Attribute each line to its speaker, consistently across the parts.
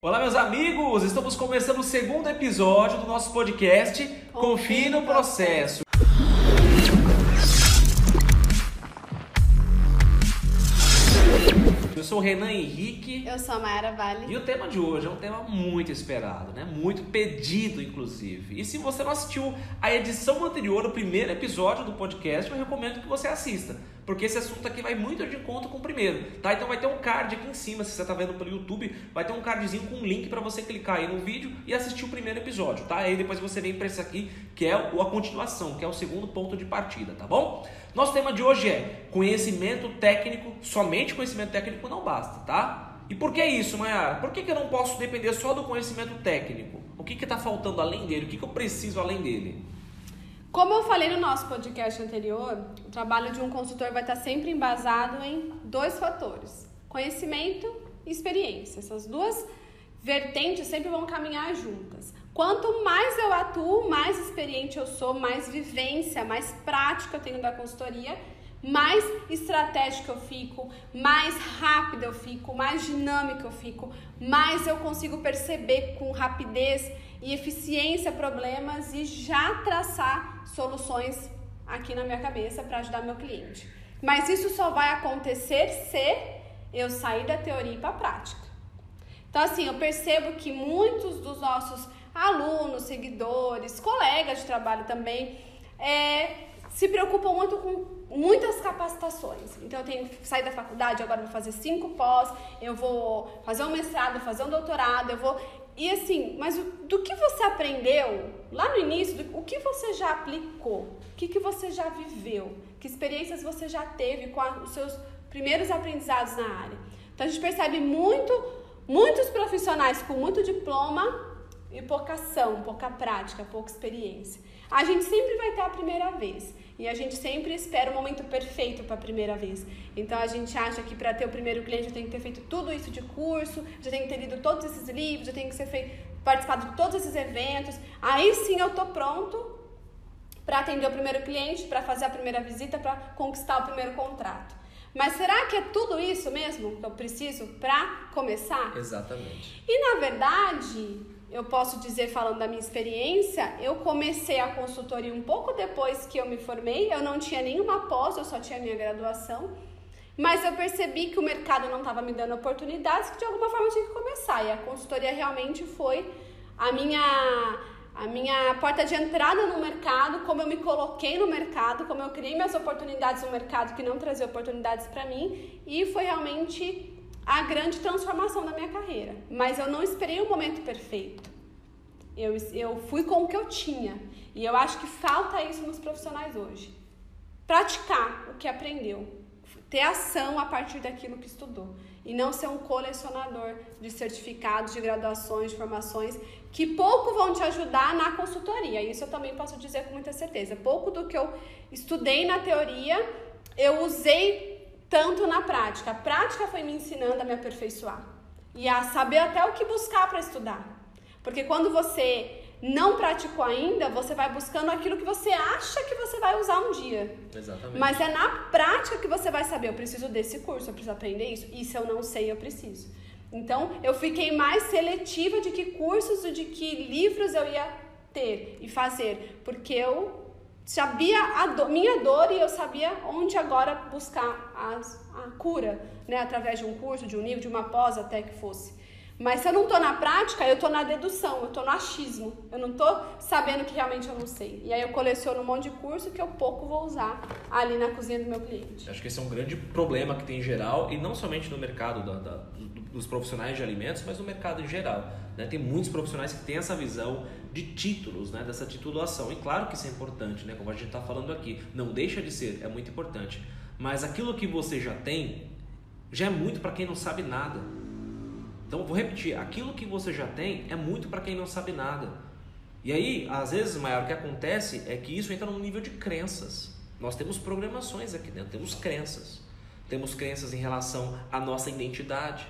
Speaker 1: Olá, meus amigos! Estamos começando o segundo episódio do nosso podcast Confie no Processo. Eu sou o Renan Henrique.
Speaker 2: Eu sou a Mayara Vale.
Speaker 1: E o tema de hoje é um tema muito esperado, né? Muito pedido, inclusive. E se você não assistiu a edição anterior, o primeiro episódio do podcast, eu recomendo que você assista. Porque esse assunto aqui vai muito de encontro com o primeiro, tá? Então vai ter um card aqui em cima, se você tá vendo pelo YouTube, vai ter um cardzinho com um link para você clicar aí no vídeo e assistir o primeiro episódio, tá? Aí depois você vem para esse aqui, que é a continuação, que é o segundo ponto de partida, tá bom? Nosso tema de hoje é conhecimento técnico, somente conhecimento técnico não basta, tá? E por que isso, Mayara? Por que, que eu não posso depender só do conhecimento técnico? O que está faltando além dele? O que, que eu preciso além dele?
Speaker 2: Como eu falei no nosso podcast anterior, o trabalho de um consultor vai estar sempre embasado em dois fatores: conhecimento e experiência. Essas duas vertentes sempre vão caminhar juntas. Quanto mais eu atuo, mais experiente eu sou, mais vivência, mais prática eu tenho da consultoria, mais estratégica eu fico, mais rápida eu fico, mais dinâmica eu fico, mais eu consigo perceber com rapidez e eficiência problemas e já traçar soluções aqui na minha cabeça para ajudar meu cliente. Mas isso só vai acontecer se eu sair da teoria para a prática. Então, assim, eu percebo que muitos dos nossos alunos, seguidores, colegas de trabalho também, é, se preocupam muito com muitas capacitações. Então, eu tenho que sair da faculdade, agora vou fazer cinco pós, eu vou fazer um mestrado, fazer um doutorado, eu vou. E assim, mas do que você aprendeu lá no início, o que você já aplicou? O que, que você já viveu? Que experiências você já teve com a, os seus primeiros aprendizados na área? Então, a gente percebe muito, muitos profissionais com muito diploma e pouca ação, pouca prática, pouca experiência. A gente sempre vai ter a primeira vez e a gente sempre espera o momento perfeito para a primeira vez. Então a gente acha que para ter o primeiro cliente eu tenho que ter feito tudo isso de curso, já tenho que ter lido todos esses livros, já tenho que ser feito, participado de todos esses eventos. Aí sim eu tô pronto para atender o primeiro cliente, para fazer a primeira visita, para conquistar o primeiro contrato. Mas será que é tudo isso mesmo que eu preciso para começar?
Speaker 1: Exatamente.
Speaker 2: E na verdade, eu posso dizer, falando da minha experiência, eu comecei a consultoria um pouco depois que eu me formei. Eu não tinha nenhuma pós, eu só tinha minha graduação. Mas eu percebi que o mercado não estava me dando oportunidades, que de alguma forma eu tinha que começar. E a consultoria realmente foi a minha, a minha porta de entrada no mercado, como eu me coloquei no mercado, como eu criei minhas oportunidades no mercado que não trazia oportunidades para mim. E foi realmente a grande transformação da minha carreira. Mas eu não esperei o momento perfeito. Eu, eu fui com o que eu tinha. E eu acho que falta isso nos profissionais hoje. Praticar o que aprendeu. Ter ação a partir daquilo que estudou. E não ser um colecionador de certificados, de graduações, de formações, que pouco vão te ajudar na consultoria. Isso eu também posso dizer com muita certeza. Pouco do que eu estudei na teoria, eu usei tanto na prática. A prática foi me ensinando a me aperfeiçoar e a saber até o que buscar para estudar. Porque quando você não praticou ainda, você vai buscando aquilo que você acha que você vai usar um dia.
Speaker 1: Exatamente.
Speaker 2: Mas é na prática que você vai saber, eu preciso desse curso, eu preciso aprender isso. Se eu não sei, eu preciso. Então, eu fiquei mais seletiva de que cursos e de que livros eu ia ter e fazer, porque eu sabia a do, minha dor e eu sabia onde agora buscar as, a cura, né? Através de um curso, de um livro, de uma pós até que fosse. Mas se eu não estou na prática, eu estou na dedução, eu estou no achismo. Eu não estou sabendo que realmente eu não sei. E aí eu coleciono um monte de curso que eu pouco vou usar ali na cozinha do meu cliente.
Speaker 1: Acho que esse é um grande problema que tem em geral, e não somente no mercado da, da, dos profissionais de alimentos, mas no mercado em geral. Né? Tem muitos profissionais que têm essa visão de títulos, né? dessa titulação. E claro que isso é importante, né? como a gente está falando aqui. Não deixa de ser, é muito importante. Mas aquilo que você já tem, já é muito para quem não sabe nada. Então, vou repetir: aquilo que você já tem é muito para quem não sabe nada. E aí, às vezes, maior o que acontece é que isso entra num nível de crenças. Nós temos programações aqui dentro, temos crenças. Temos crenças em relação à nossa identidade.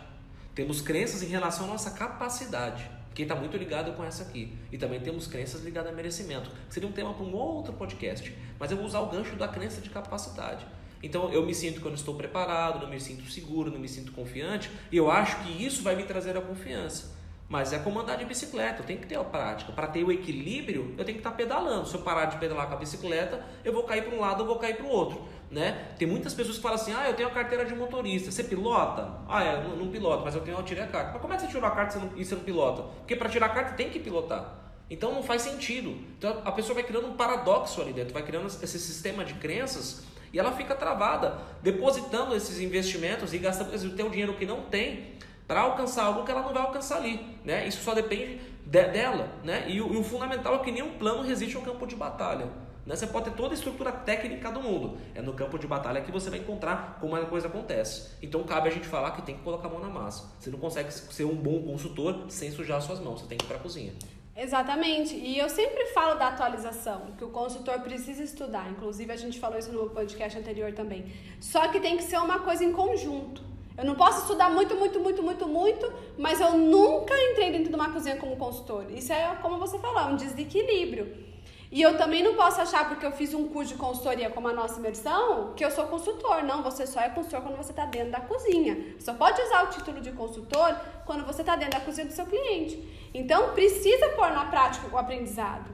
Speaker 1: Temos crenças em relação à nossa capacidade, que está muito ligado com essa aqui. E também temos crenças ligadas a merecimento, que seria um tema para um outro podcast. Mas eu vou usar o gancho da crença de capacidade. Então eu me sinto que eu não estou preparado, não me sinto seguro, não me sinto confiante, e eu acho que isso vai me trazer a confiança. Mas é como andar de bicicleta, eu tenho que ter a prática. Para ter o equilíbrio, eu tenho que estar tá pedalando. Se eu parar de pedalar com a bicicleta, eu vou cair para um lado, eu vou cair para o outro. Né? Tem muitas pessoas que falam assim: ah, eu tenho a carteira de motorista. Você pilota? Ah, é, não, piloto, mas eu tenho, eu tirei a carta. Mas como é que você tirou a carta e você não, pilota? Porque para tirar a carta tem que pilotar. Então não faz sentido. Então a pessoa vai criando um paradoxo ali dentro, vai criando esse sistema de crenças e ela fica travada, depositando esses investimentos e gastando o teu dinheiro que não tem para alcançar algo que ela não vai alcançar ali, né? Isso só depende de, dela, né? E o, e o, fundamental é que nenhum plano resiste ao campo de batalha. Né? Você pode ter toda a estrutura técnica do mundo, é no campo de batalha que você vai encontrar como a coisa acontece. Então cabe a gente falar que tem que colocar a mão na massa. Você não consegue ser um bom consultor sem sujar suas mãos, você tem que ir para a cozinha.
Speaker 2: Exatamente. E eu sempre falo da atualização, que o consultor precisa estudar. Inclusive, a gente falou isso no podcast anterior também. Só que tem que ser uma coisa em conjunto. Eu não posso estudar muito, muito, muito, muito, muito, mas eu nunca entrei dentro de uma cozinha como consultor. Isso é, como você falou, um desequilíbrio. E eu também não posso achar, porque eu fiz um curso de consultoria como a nossa imersão, que eu sou consultor. Não, você só é consultor quando você está dentro da cozinha. Só pode usar o título de consultor quando você está dentro da cozinha do seu cliente. Então, precisa pôr na prática o aprendizado.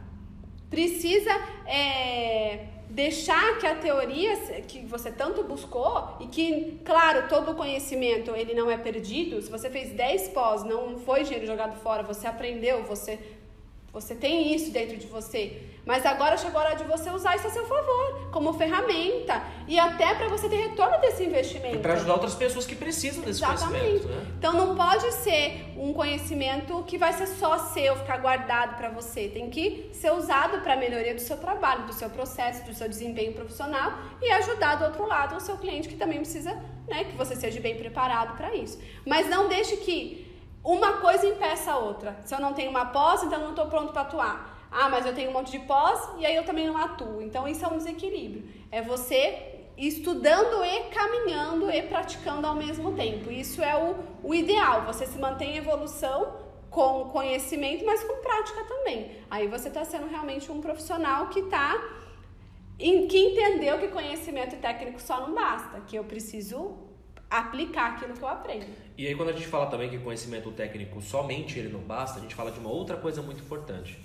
Speaker 2: Precisa é, deixar que a teoria que você tanto buscou e que, claro, todo o conhecimento ele não é perdido. Se você fez 10 pós, não foi dinheiro jogado fora, você aprendeu, você você tem isso dentro de você. Mas agora chegou a hora de você usar isso a seu favor, como ferramenta. E até para você ter retorno desse investimento. E
Speaker 1: para ajudar outras pessoas que precisam desse Exatamente. conhecimento. Né?
Speaker 2: Então não pode ser um conhecimento que vai ser só seu, ficar guardado para você. Tem que ser usado para a melhoria do seu trabalho, do seu processo, do seu desempenho profissional e ajudar do outro lado o seu cliente que também precisa né, que você seja bem preparado para isso. Mas não deixe que uma coisa impeça a outra. Se eu não tenho uma pós, então eu não estou pronto para atuar. Ah, mas eu tenho um monte de pós e aí eu também não atuo. Então isso é um desequilíbrio. É você estudando e caminhando e praticando ao mesmo tempo. Isso é o, o ideal. Você se mantém em evolução com conhecimento, mas com prática também. Aí você está sendo realmente um profissional que está que entendeu que conhecimento técnico só não basta, que eu preciso aplicar aquilo que eu aprendo.
Speaker 1: E aí quando a gente fala também que conhecimento técnico somente ele não basta, a gente fala de uma outra coisa muito importante,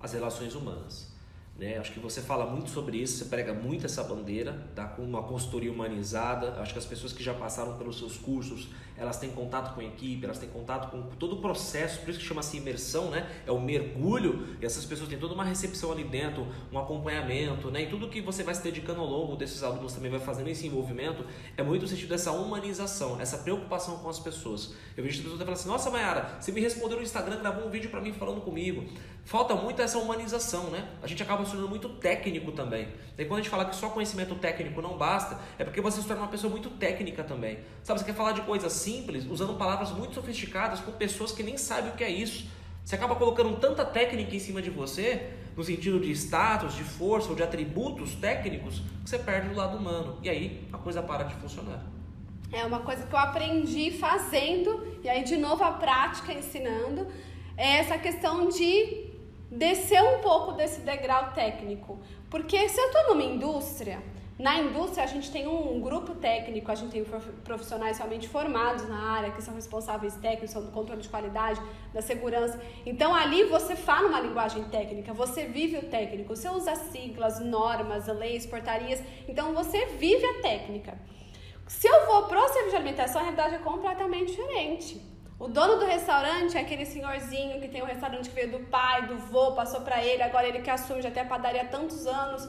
Speaker 1: as relações humanas. Né? Acho que você fala muito sobre isso, você prega muito essa bandeira, tá? com uma consultoria humanizada. Acho que as pessoas que já passaram pelos seus cursos, elas têm contato com a equipe, elas têm contato com todo o processo, por isso que chama-se imersão, né? é o mergulho, e essas pessoas têm toda uma recepção ali dentro, um acompanhamento, né? e tudo que você vai se dedicando ao longo desses alunos também vai fazendo esse envolvimento, é muito o sentido dessa humanização, essa preocupação com as pessoas. Eu vejo as pessoas falando assim, nossa Mayara, você me respondeu no Instagram, gravou um vídeo para mim falando comigo. Falta muito essa humanização, né? A gente acaba se tornando muito técnico também. E quando a gente fala que só conhecimento técnico não basta, é porque você se torna uma pessoa muito técnica também. Sabe, você quer falar de coisas simples, usando palavras muito sofisticadas com pessoas que nem sabem o que é isso. Você acaba colocando tanta técnica em cima de você, no sentido de status, de força ou de atributos técnicos, que você perde o lado humano. E aí a coisa para de funcionar.
Speaker 2: É uma coisa que eu aprendi fazendo, e aí de novo a prática ensinando, é essa questão de descer um pouco desse degrau técnico. Porque se eu estou numa indústria, na indústria a gente tem um grupo técnico, a gente tem profissionais realmente formados na área, que são responsáveis técnicos, são do controle de qualidade, da segurança. Então ali você fala uma linguagem técnica, você vive o técnico, você usa siglas, normas, leis, portarias, então você vive a técnica. Se eu vou para o serviço de alimentação, a realidade é completamente diferente. O dono do restaurante é aquele senhorzinho que tem um restaurante que veio do pai, do vô, passou para ele, agora ele que assume, já tem a padaria há tantos anos.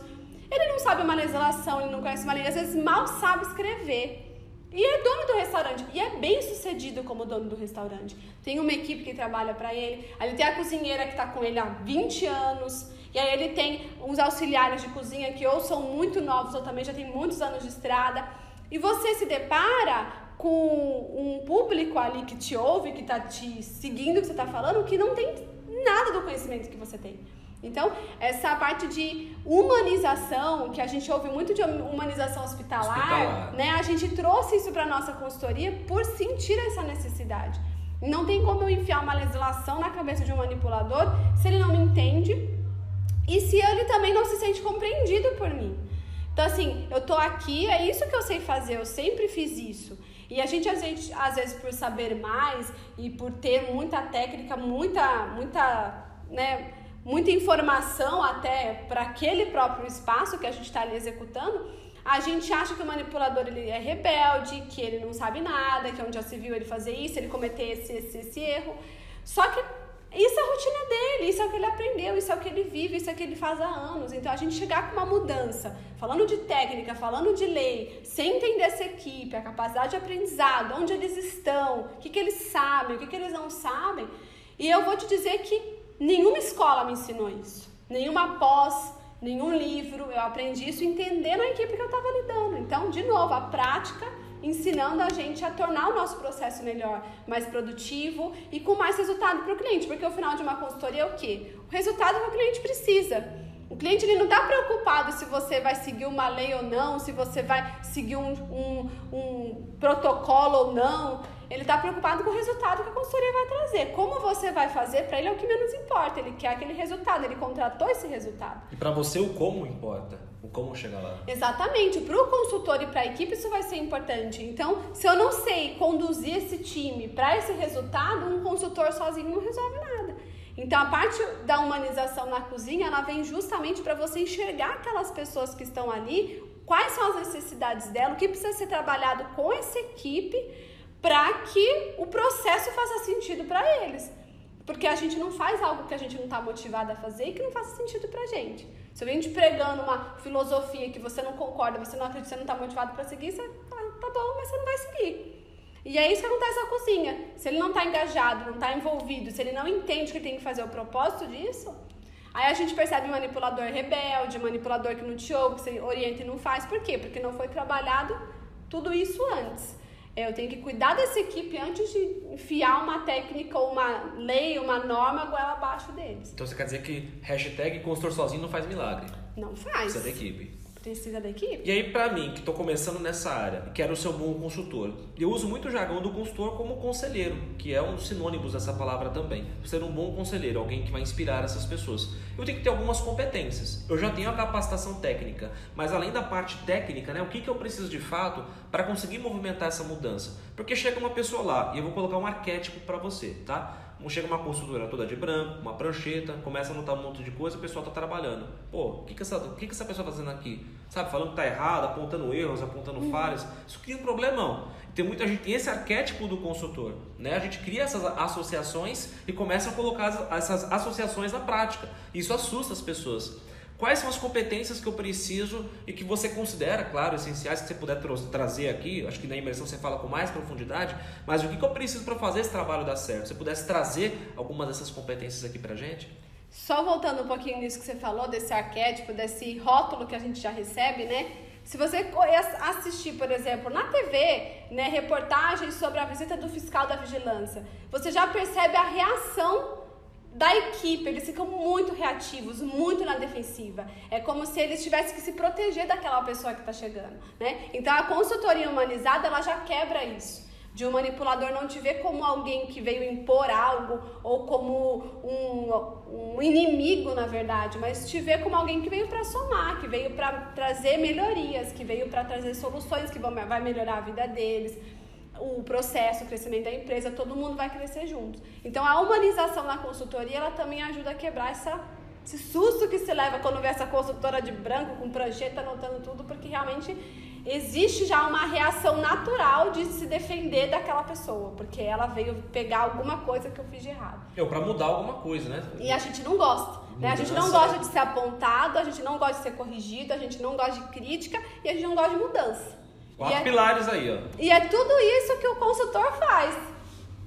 Speaker 2: Ele não sabe uma legislação, ele não conhece uma lei, às vezes mal sabe escrever. E é dono do restaurante. E é bem sucedido como dono do restaurante. Tem uma equipe que trabalha para ele. Aí ele tem a cozinheira que está com ele há 20 anos. E aí ele tem uns auxiliares de cozinha que ou são muito novos ou também já tem muitos anos de estrada. E você se depara com um público ali que te ouve, que está te seguindo o que você está falando, que não tem nada do conhecimento que você tem. Então, essa parte de humanização, que a gente ouve muito de humanização hospitalar, hospitalar. né? A gente trouxe isso para nossa consultoria por sentir essa necessidade. Não tem como eu enfiar uma legislação na cabeça de um manipulador se ele não me entende e se ele também não se sente compreendido por mim. Então, assim, eu tô aqui, é isso que eu sei fazer, eu sempre fiz isso. E a gente, às vezes, às vezes, por saber mais e por ter muita técnica, muita, muita, né, muita informação até para aquele próprio espaço que a gente está ali executando, a gente acha que o manipulador ele é rebelde, que ele não sabe nada, que onde já se viu ele fazer isso, ele cometer esse, esse, esse erro. Só que isso é a rotina dele, isso é o que ele aprendeu, isso é o que ele vive, isso é o que ele faz há anos. Então a gente chegar com uma mudança, falando de técnica, falando de lei, sem entender essa equipe, a capacidade de aprendizado, onde eles estão, o que, que eles sabem, o que, que eles não sabem. E eu vou te dizer que nenhuma escola me ensinou isso, nenhuma pós, nenhum livro. Eu aprendi isso entendendo a equipe que eu estava lidando. Então, de novo, a prática ensinando a gente a tornar o nosso processo melhor, mais produtivo e com mais resultado para o cliente, porque o final de uma consultoria é o quê? O resultado que o cliente precisa. O cliente ele não está preocupado se você vai seguir uma lei ou não, se você vai seguir um, um, um protocolo ou não. Ele está preocupado com o resultado que a consultoria vai trazer. Como você vai fazer, para ele é o que menos importa. Ele quer aquele resultado, ele contratou esse resultado.
Speaker 1: E para você, o como importa o como chegar lá.
Speaker 2: Exatamente. Para o consultor e para a equipe isso vai ser importante. Então, se eu não sei conduzir esse time para esse resultado, um consultor sozinho não resolve nada. Então, a parte da humanização na cozinha, ela vem justamente para você enxergar aquelas pessoas que estão ali, quais são as necessidades dela, o que precisa ser trabalhado com essa equipe para que o processo faça sentido para eles. Porque a gente não faz algo que a gente não está motivado a fazer e que não faça sentido para gente. Se eu venho te pregando uma filosofia que você não concorda, você não acredita, você não está motivado para seguir, você tá bom, mas você não vai seguir. E é isso que acontece na cozinha. Se ele não está engajado, não está envolvido, se ele não entende que tem que fazer o propósito disso, aí a gente percebe manipulador rebelde, manipulador que não te ouve, que você orienta e não faz. Por quê? Porque não foi trabalhado tudo isso antes. Eu tenho que cuidar dessa equipe antes de enfiar uma técnica, uma lei, uma norma goela abaixo deles.
Speaker 1: Então você quer dizer que hashtag consultor sozinho não faz milagre?
Speaker 2: Não faz.
Speaker 1: Precisa da equipe.
Speaker 2: Precisa da equipe.
Speaker 1: E aí, pra mim, que estou começando nessa área, quero ser um bom consultor, eu uso muito o jargão do consultor como conselheiro, que é um sinônimo dessa palavra também. Ser um bom conselheiro, alguém que vai inspirar essas pessoas. Eu tenho que ter algumas competências. Eu já tenho a capacitação técnica, mas além da parte técnica, né, o que, que eu preciso de fato para conseguir movimentar essa mudança? Porque chega uma pessoa lá e eu vou colocar um arquétipo para você, tá? Chega uma consultora toda de branco, uma prancheta, começa a anotar um monte de coisa, o pessoal está trabalhando. Pô, o que, que, essa, que, que essa pessoa está fazendo aqui? Sabe, falando que está errado, apontando erros, apontando uhum. falhas. Isso cria um problemão. Tem muita gente, tem esse arquétipo do consultor. Né? A gente cria essas associações e começa a colocar essas associações na prática. Isso assusta as pessoas. Quais são as competências que eu preciso e que você considera, claro, essenciais que você puder tra trazer aqui? Acho que na imersão você fala com mais profundidade, mas o que, que eu preciso para fazer esse trabalho dar certo? Você pudesse trazer algumas dessas competências aqui para gente?
Speaker 2: Só voltando um pouquinho nisso que você falou, desse arquétipo, desse rótulo que a gente já recebe, né? Se você assistir, por exemplo, na TV, né, reportagens sobre a visita do fiscal da vigilância, você já percebe a reação da equipe, eles ficam muito reativos, muito na defensiva. É como se eles tivessem que se proteger daquela pessoa que está chegando, né? Então a consultoria humanizada ela já quebra isso. De um manipulador não te ver como alguém que veio impor algo ou como um, um inimigo, na verdade, mas te ver como alguém que veio para somar, que veio para trazer melhorias, que veio para trazer soluções que vão, vai melhorar a vida deles o processo, o crescimento da empresa, todo mundo vai crescer junto. Então a humanização na consultoria, ela também ajuda a quebrar essa, esse susto que se leva quando vê essa consultora de branco com prancheta anotando tudo, porque realmente existe já uma reação natural de se defender daquela pessoa, porque ela veio pegar alguma coisa que eu fiz de errado.
Speaker 1: Eu para mudar alguma coisa, né?
Speaker 2: E a gente não gosta. Né? A gente não gosta de ser apontado, a gente não gosta de ser corrigido, a gente não gosta de crítica e a gente não gosta de mudança.
Speaker 1: Quatro é, pilares aí, ó.
Speaker 2: E é tudo isso que o consultor faz,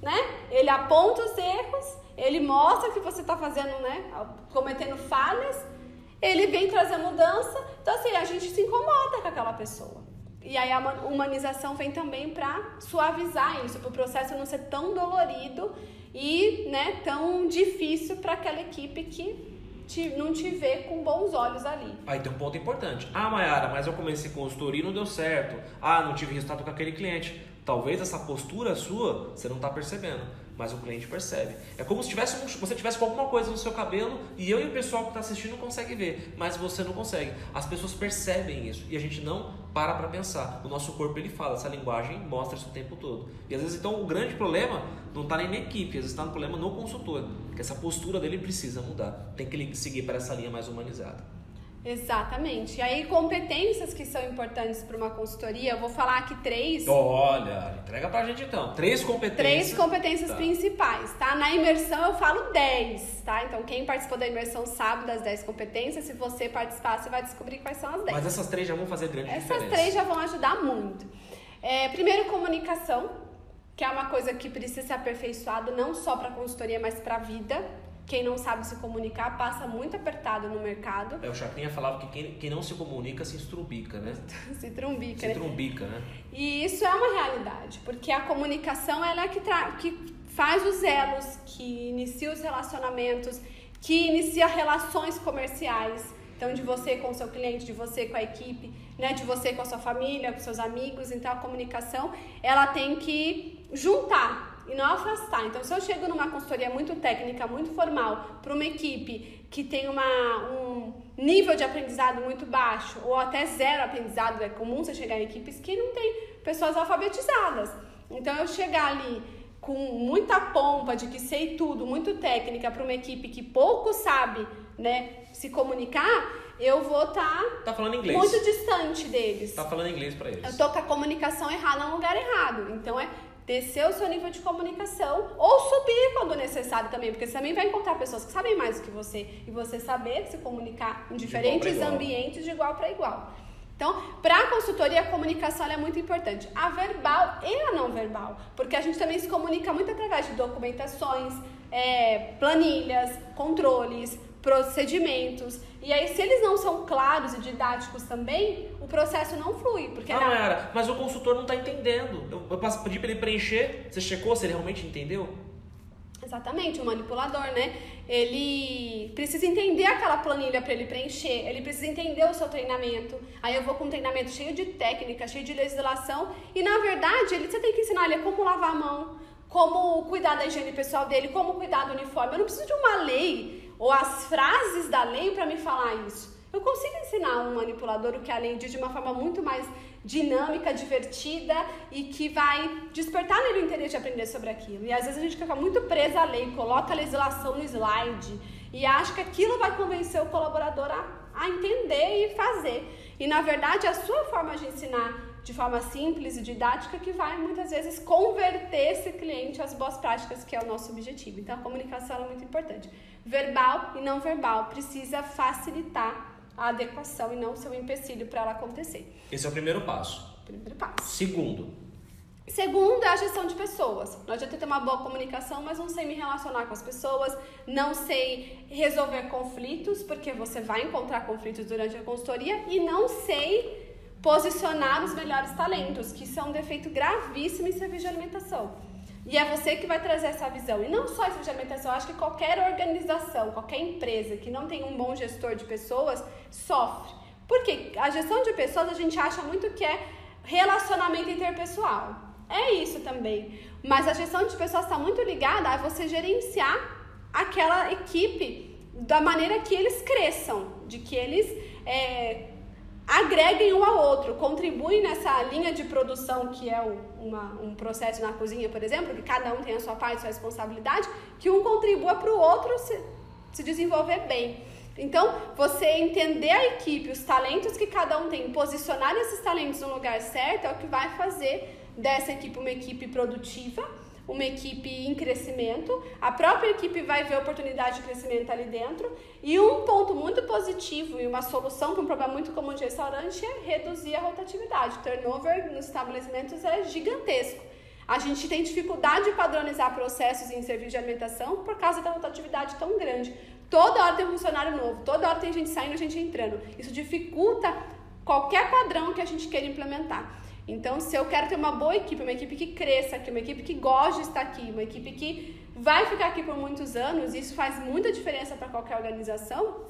Speaker 2: né? Ele aponta os erros, ele mostra que você está fazendo, né? Cometendo falhas, ele vem trazer mudança. Então, assim, a gente se incomoda com aquela pessoa. E aí a humanização vem também para suavizar isso, para o processo não ser tão dolorido e né, tão difícil para aquela equipe que te, não te vê com bons olhos ali.
Speaker 1: Aí tem um ponto importante. Ah, Mayara, mas eu comecei consultoria e não deu certo. Ah, não tive resultado com aquele cliente. Talvez essa postura sua você não está percebendo, mas o cliente percebe. É como se tivesse um, você tivesse com alguma coisa no seu cabelo e eu e o pessoal que está assistindo consegue ver, mas você não consegue. As pessoas percebem isso e a gente não para para pensar. O nosso corpo ele fala, essa linguagem mostra isso o tempo todo. E às vezes então o grande problema não está nem na equipe, às vezes está no problema no consultor, que essa postura dele precisa mudar. Tem que seguir para essa linha mais humanizada.
Speaker 2: Exatamente. E aí, competências que são importantes para uma consultoria, eu vou falar aqui três.
Speaker 1: Olha, entrega pra gente então. Três competências.
Speaker 2: Três competências tá. principais, tá? Na imersão eu falo dez, tá? Então, quem participou da imersão sabe das dez competências. Se você participar, você vai descobrir quais são as dez.
Speaker 1: Mas essas três já vão fazer grande
Speaker 2: essas
Speaker 1: diferença.
Speaker 2: Essas três já vão ajudar muito. É, primeiro, comunicação, que é uma coisa que precisa ser aperfeiçoada não só para consultoria, mas para a vida. Quem não sabe se comunicar passa muito apertado no mercado.
Speaker 1: É, o Chacrinha falava que quem, quem não se comunica se estrumbica, né?
Speaker 2: se trumbica,
Speaker 1: se
Speaker 2: né?
Speaker 1: trumbica, né?
Speaker 2: E isso é uma realidade, porque a comunicação ela é que, que faz os elos, que inicia os relacionamentos, que inicia relações comerciais. Então, de você com o seu cliente, de você com a equipe, né? de você com a sua família, com seus amigos. Então, a comunicação, ela tem que juntar e não afastar. Então, se eu chego numa consultoria muito técnica, muito formal, para uma equipe que tem uma, um nível de aprendizado muito baixo, ou até zero aprendizado, é comum você chegar em equipes que não tem pessoas alfabetizadas. Então, eu chegar ali com muita pompa de que sei tudo, muito técnica, para uma equipe que pouco sabe né, se comunicar, eu vou estar
Speaker 1: tá, tá inglês.
Speaker 2: muito distante deles.
Speaker 1: Tá falando inglês para eles.
Speaker 2: Eu tô com a comunicação errada no lugar errado. Então é descer o seu nível de comunicação ou subir quando necessário também, porque você também vai encontrar pessoas que sabem mais do que você e você saber se comunicar em diferentes ambientes de igual para igual. Então, para a consultoria, a comunicação é muito importante, a verbal e a não verbal, porque a gente também se comunica muito através de documentações, é, planilhas, controles, procedimentos. E aí, se eles não são claros e didáticos também, o processo não flui. Porque
Speaker 1: não, na... era, mas o consultor não está entendendo. Eu, eu pedi para ele preencher, você checou se ele realmente entendeu?
Speaker 2: Exatamente, o manipulador, né? Ele precisa entender aquela planilha para ele preencher, ele precisa entender o seu treinamento. Aí eu vou com um treinamento cheio de técnica, cheio de legislação, e na verdade ele, você tem que ensinar ele como lavar a mão, como cuidar da higiene pessoal dele, como cuidar do uniforme. Eu não preciso de uma lei ou as frases da lei para me falar isso. Eu consigo ensinar um manipulador o que a lei diz de uma forma muito mais dinâmica, divertida e que vai despertar nele o interesse de aprender sobre aquilo. E às vezes a gente fica muito presa à lei, coloca a legislação no slide e acha que aquilo vai convencer o colaborador a, a entender e fazer. E na verdade a sua forma de ensinar de forma simples e didática que vai muitas vezes converter esse cliente às boas práticas, que é o nosso objetivo. Então a comunicação é muito importante. Verbal e não verbal precisa facilitar a adequação e não ser um empecilho para ela acontecer.
Speaker 1: Esse é o primeiro passo.
Speaker 2: Primeiro passo.
Speaker 1: Segundo.
Speaker 2: Segundo é a gestão de pessoas. Não adianta ter uma boa comunicação, mas não sei me relacionar com as pessoas, não sei resolver conflitos, porque você vai encontrar conflitos durante a consultoria, e não sei posicionar os melhores talentos, que são um defeito gravíssimo em serviço de alimentação. E é você que vai trazer essa visão. E não só serviço de alimentação, acho que qualquer organização, qualquer empresa que não tem um bom gestor de pessoas sofre. Porque a gestão de pessoas a gente acha muito que é relacionamento interpessoal. É isso também. Mas a gestão de pessoas está muito ligada a você gerenciar aquela equipe da maneira que eles cresçam, de que eles é, agreguem um ao outro, contribuem nessa linha de produção que é uma, um processo na cozinha, por exemplo, que cada um tem a sua parte, a sua responsabilidade, que um contribua para o outro se, se desenvolver bem. Então, você entender a equipe, os talentos que cada um tem, posicionar esses talentos no lugar certo é o que vai fazer dessa equipe uma equipe produtiva uma equipe em crescimento, a própria equipe vai ver oportunidade de crescimento ali dentro. E um ponto muito positivo e uma solução para um problema muito comum de restaurante é reduzir a rotatividade. O turnover nos estabelecimentos é gigantesco. A gente tem dificuldade de padronizar processos em serviço de alimentação por causa da rotatividade tão grande. Toda hora tem um funcionário novo, toda hora tem gente saindo, gente entrando. Isso dificulta qualquer padrão que a gente queira implementar. Então, se eu quero ter uma boa equipe, uma equipe que cresça aqui, uma equipe que goste de estar aqui, uma equipe que vai ficar aqui por muitos anos, isso faz muita diferença para qualquer organização,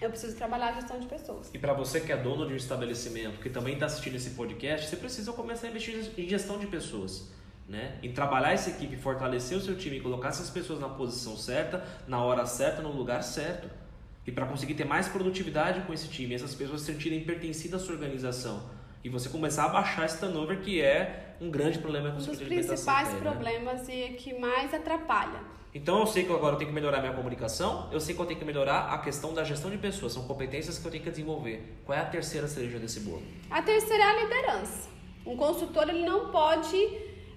Speaker 2: eu preciso trabalhar a gestão de pessoas.
Speaker 1: E para você que é dono de um estabelecimento, que também está assistindo esse podcast, você precisa começar a investir em gestão de pessoas. Né? Em trabalhar essa equipe, fortalecer o seu time, colocar essas pessoas na posição certa, na hora certa, no lugar certo. E para conseguir ter mais produtividade com esse time, essas pessoas sentirem pertencidas à sua organização E você começar a baixar esse turnover, que é um grande problema
Speaker 2: com um dos principais tem, né? problemas né? e que mais atrapalha.
Speaker 1: Então eu sei que agora eu tenho que melhorar minha comunicação, eu sei que eu tenho que melhorar a questão da gestão de pessoas, são competências que eu tenho que desenvolver. Qual é a terceira cereja desse bolo?
Speaker 2: A terceira é a liderança. Um consultor ele não pode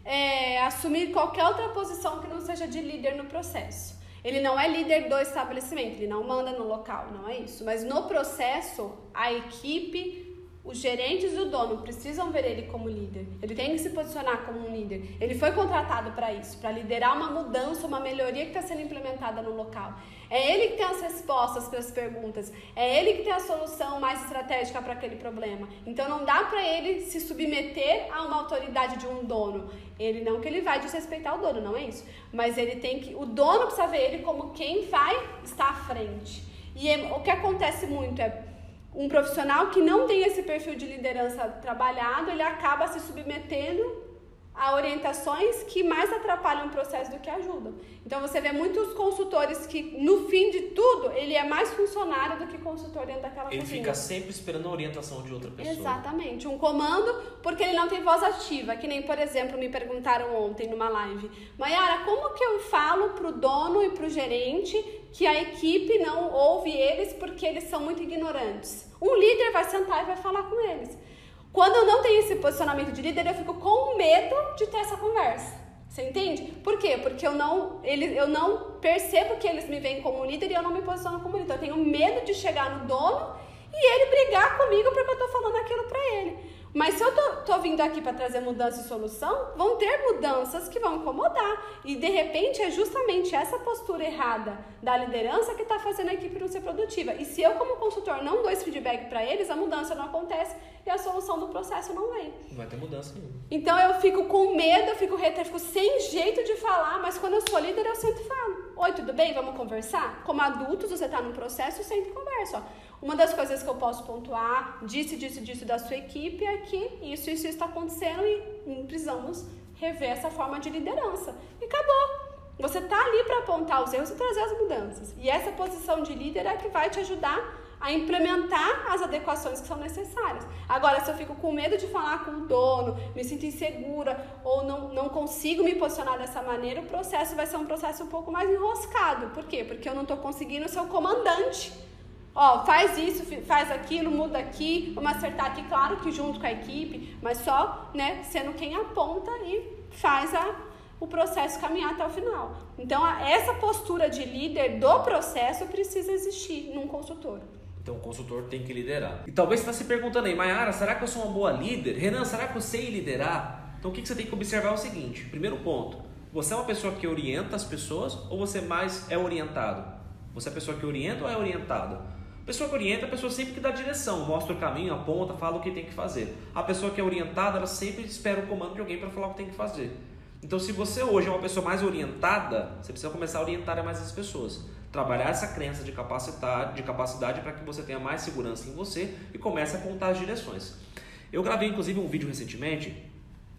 Speaker 2: é, assumir qualquer outra posição que não seja de líder no processo. Ele não é líder do estabelecimento, ele não manda no local, não é isso. Mas no processo, a equipe os gerentes e o dono precisam ver ele como líder. Ele tem que se posicionar como um líder. Ele foi contratado para isso, para liderar uma mudança, uma melhoria que está sendo implementada no local. É ele que tem as respostas para as perguntas. É ele que tem a solução mais estratégica para aquele problema. Então não dá para ele se submeter a uma autoridade de um dono. Ele não que ele vai desrespeitar o dono, não é isso. Mas ele tem que, o dono precisa ver ele como quem vai estar à frente. E é, o que acontece muito é um profissional que não tem esse perfil de liderança trabalhado, ele acaba se submetendo a orientações que mais atrapalham o processo do que ajudam. Então você vê muitos consultores que no fim de tudo ele é mais funcionário do que consultor dentro daquela
Speaker 1: Ele cozinha. fica sempre esperando a orientação de outra pessoa.
Speaker 2: Exatamente, um comando porque ele não tem voz ativa, que nem por exemplo me perguntaram ontem numa live, Maiara, como que eu falo pro dono e pro gerente que a equipe não ouve eles porque eles são muito ignorantes. Um líder vai sentar e vai falar com eles. Quando eu não tenho esse posicionamento de líder, eu fico com medo de ter essa conversa. Você entende? Por quê? Porque eu não, ele, eu não percebo que eles me veem como líder e eu não me posiciono como líder. Eu tenho medo de chegar no dono e ele brigar comigo porque eu estou falando aquilo para ele. Mas se eu tô, tô vindo aqui para trazer mudança e solução, vão ter mudanças que vão incomodar. E de repente é justamente essa postura errada da liderança que está fazendo a equipe não ser produtiva. E se eu, como consultor, não dou esse feedback para eles, a mudança não acontece e a solução do processo não vem.
Speaker 1: Não vai ter mudança nenhuma.
Speaker 2: Então eu fico com medo, eu fico reta, eu fico sem jeito de falar, mas quando eu sou líder, eu sempre falo: Oi, tudo bem? Vamos conversar? Como adultos, você está num processo, eu sempre converso. Ó. Uma das coisas que eu posso pontuar, disse, disse, disse da sua equipe, é que isso, isso está acontecendo e precisamos rever essa forma de liderança. E acabou. Você está ali para apontar os erros e trazer as mudanças. E essa posição de líder é que vai te ajudar a implementar as adequações que são necessárias. Agora, se eu fico com medo de falar com o dono, me sinto insegura ou não, não consigo me posicionar dessa maneira, o processo vai ser um processo um pouco mais enroscado. Por quê? Porque eu não estou conseguindo ser o comandante Ó, faz isso, faz aquilo, muda aqui, vamos acertar aqui, claro que junto com a equipe, mas só, né, sendo quem aponta e faz a, o processo caminhar até o final. Então, a, essa postura de líder do processo precisa existir num consultor.
Speaker 1: Então, o consultor tem que liderar. E talvez você está se perguntando aí, Mayara, será que eu sou uma boa líder? Renan, será que eu sei liderar? Então, o que, que você tem que observar é o seguinte: primeiro ponto, você é uma pessoa que orienta as pessoas ou você mais é orientado? Você é a pessoa que orienta ou é orientada? A pessoa que orienta a pessoa sempre que dá direção, mostra o caminho, aponta, fala o que tem que fazer. A pessoa que é orientada, ela sempre espera o comando de alguém para falar o que tem que fazer. Então, se você hoje é uma pessoa mais orientada, você precisa começar a orientar mais as pessoas. Trabalhar essa crença de capacidade, de capacidade para que você tenha mais segurança em você e comece a apontar as direções. Eu gravei inclusive um vídeo recentemente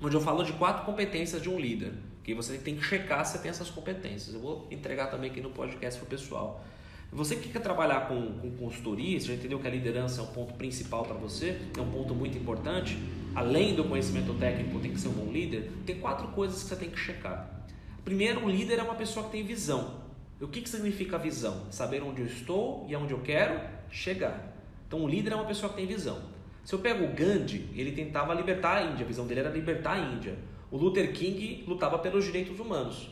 Speaker 1: onde eu falo de quatro competências de um líder, que você tem que checar se tem essas competências. Eu vou entregar também aqui no podcast para o pessoal. Você que quer trabalhar com, com consultoria, você já entendeu que a liderança é um ponto principal para você, é um ponto muito importante. Além do conhecimento técnico, tem que ser um bom líder. Tem quatro coisas que você tem que checar. Primeiro, um líder é uma pessoa que tem visão. O que, que significa visão? Saber onde eu estou e aonde eu quero chegar. Então, um líder é uma pessoa que tem visão. Se eu pego o Gandhi, ele tentava libertar a Índia, a visão dele era libertar a Índia. O Luther King lutava pelos direitos humanos.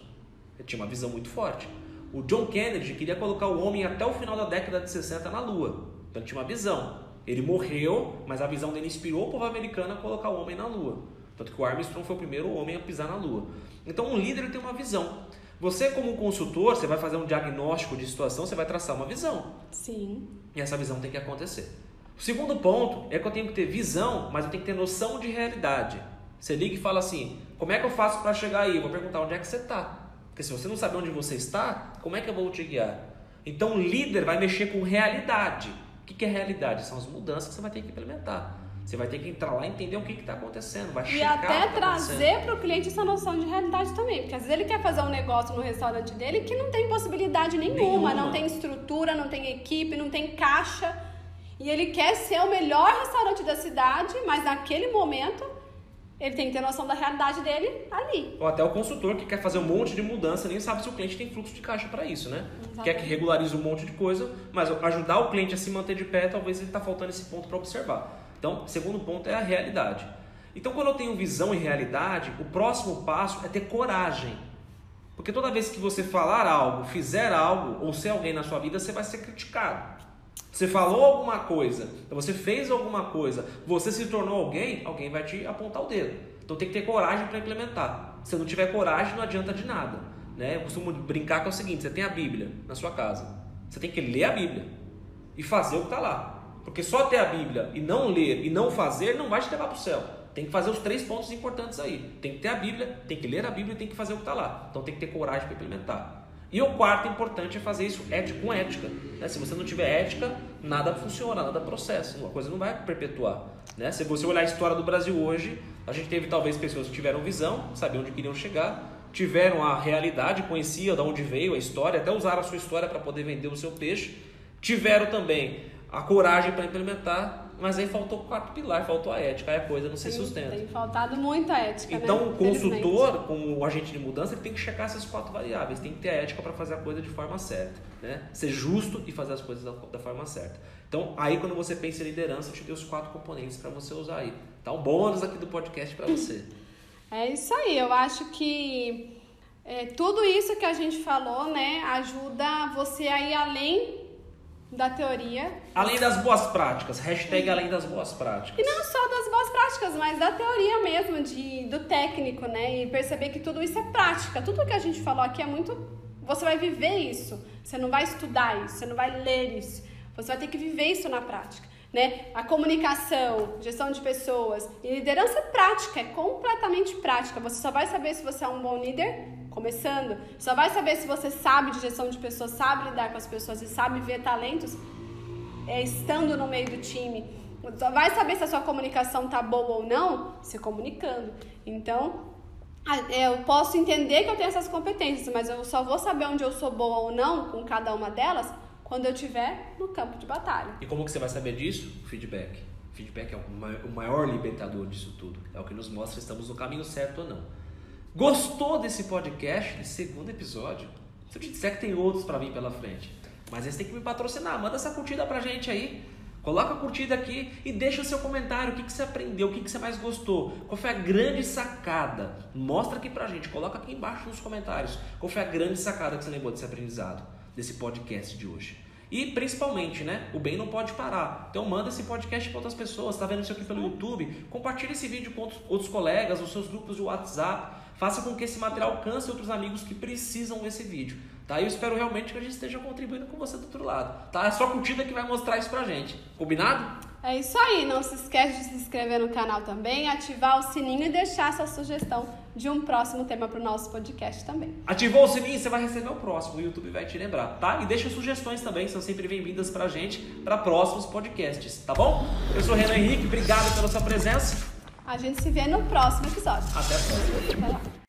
Speaker 1: Ele tinha uma visão muito forte. O John Kennedy queria colocar o homem até o final da década de 60 na Lua. Então tinha uma visão. Ele morreu, mas a visão dele inspirou o povo americano a colocar o homem na Lua. Tanto que o Armstrong foi o primeiro homem a pisar na Lua. Então um líder tem uma visão. Você, como consultor, você vai fazer um diagnóstico de situação, você vai traçar uma visão.
Speaker 2: Sim.
Speaker 1: E essa visão tem que acontecer. O segundo ponto é que eu tenho que ter visão, mas eu tenho que ter noção de realidade. Você liga e fala assim: como é que eu faço para chegar aí? Eu vou perguntar onde é que você está. Porque se você não sabe onde você está, como é que eu vou te guiar? Então o líder vai mexer com realidade. O que é realidade? São as mudanças que você vai ter que implementar. Você vai ter que entrar lá e entender o que está acontecendo. Vai
Speaker 2: e até tá trazer para o cliente essa noção de realidade também. Porque às vezes ele quer fazer um negócio no restaurante dele que não tem possibilidade nenhuma, nenhuma. não tem estrutura, não tem equipe, não tem caixa. e ele quer ser o melhor restaurante da cidade, mas naquele momento ele tem que ter noção da realidade dele ali.
Speaker 1: Ou até o consultor que quer fazer um monte de mudança, nem sabe se o cliente tem fluxo de caixa para isso, né? Exatamente. Quer que regularize um monte de coisa, mas ajudar o cliente a se manter de pé, talvez ele está faltando esse ponto para observar. Então, segundo ponto é a realidade. Então, quando eu tenho visão e realidade, o próximo passo é ter coragem. Porque toda vez que você falar algo, fizer algo, ou ser alguém na sua vida, você vai ser criticado. Você falou alguma coisa, você fez alguma coisa, você se tornou alguém, alguém vai te apontar o dedo. Então tem que ter coragem para implementar. Se não tiver coragem, não adianta de nada. Né? Eu costumo brincar que é o seguinte: você tem a Bíblia na sua casa, você tem que ler a Bíblia e fazer o que está lá. Porque só ter a Bíblia e não ler e não fazer não vai te levar para o céu. Tem que fazer os três pontos importantes aí. Tem que ter a Bíblia, tem que ler a Bíblia e tem que fazer o que está lá. Então tem que ter coragem para implementar. E o quarto importante é fazer isso ético com ética. Né? Se você não tiver ética, nada funciona, nada processa. Uma coisa não vai perpetuar. Né? Se você olhar a história do Brasil hoje, a gente teve talvez pessoas que tiveram visão, sabiam onde queriam chegar, tiveram a realidade, conheciam de onde veio a história, até usaram a sua história para poder vender o seu peixe, tiveram também a coragem para implementar mas aí faltou o quarto pilar, faltou a ética, aí a coisa não se sustenta.
Speaker 2: Tem faltado muita ética.
Speaker 1: Então,
Speaker 2: né?
Speaker 1: o consultor, como o agente de mudança, ele tem que checar essas quatro variáveis, tem que ter a ética para fazer a coisa de forma certa, né? Ser justo e fazer as coisas da, da forma certa. Então, aí quando você pensa em liderança, eu te dei os quatro componentes para você usar aí. Tá um bônus aqui do podcast para você.
Speaker 2: É isso aí, eu acho que é, tudo isso que a gente falou, né, ajuda você a ir além da teoria.
Speaker 1: Além das boas práticas, hashtag além das boas práticas.
Speaker 2: E não só das boas práticas, mas da teoria mesmo, de, do técnico, né? E perceber que tudo isso é prática. Tudo que a gente falou aqui é muito. Você vai viver isso. Você não vai estudar isso, você não vai ler isso. Você vai ter que viver isso na prática. Né? A comunicação, gestão de pessoas e liderança é prática, é completamente prática. Você só vai saber se você é um bom líder começando, só vai saber se você sabe de gestão de pessoas, sabe lidar com as pessoas e sabe ver talentos é, estando no meio do time. Só vai saber se a sua comunicação tá boa ou não se comunicando. Então, é, eu posso entender que eu tenho essas competências, mas eu só vou saber onde eu sou boa ou não com cada uma delas quando eu estiver no campo de batalha.
Speaker 1: E como que você vai saber disso? Feedback. Feedback é o maior libertador disso tudo. É o que nos mostra se estamos no caminho certo ou não. Gostou desse podcast, desse segundo episódio? Se eu te disser que tem outros para vir pela frente, mas eles têm que me patrocinar. Manda essa curtida pra gente aí. Coloca a curtida aqui e deixa o seu comentário. O que, que você aprendeu? O que, que você mais gostou? Qual foi a grande sacada? Mostra aqui pra gente. Coloca aqui embaixo nos comentários. Qual foi a grande sacada que você lembrou desse aprendizado, desse podcast de hoje? E principalmente, né? O bem não pode parar. Então manda esse podcast para outras pessoas. Está vendo isso aqui pelo YouTube? Compartilhe esse vídeo com outros colegas, os seus grupos de WhatsApp. Faça com que esse material alcance outros amigos que precisam desse vídeo. Tá? Eu espero realmente que a gente esteja contribuindo com você do outro lado. Tá? É só curtida que vai mostrar isso pra gente. Combinado?
Speaker 2: É isso aí. Não se esquece de se inscrever no canal também, ativar o sininho e deixar sua sugestão de um próximo tema para o nosso podcast também.
Speaker 1: Ativou o sininho, você vai receber o próximo. O YouTube vai te lembrar, tá? E deixa sugestões também, são sempre bem-vindas pra gente para próximos podcasts, tá bom? Eu sou o Renan Henrique, obrigado pela sua presença.
Speaker 2: A gente se vê no próximo episódio.
Speaker 1: Até a próxima. Até lá.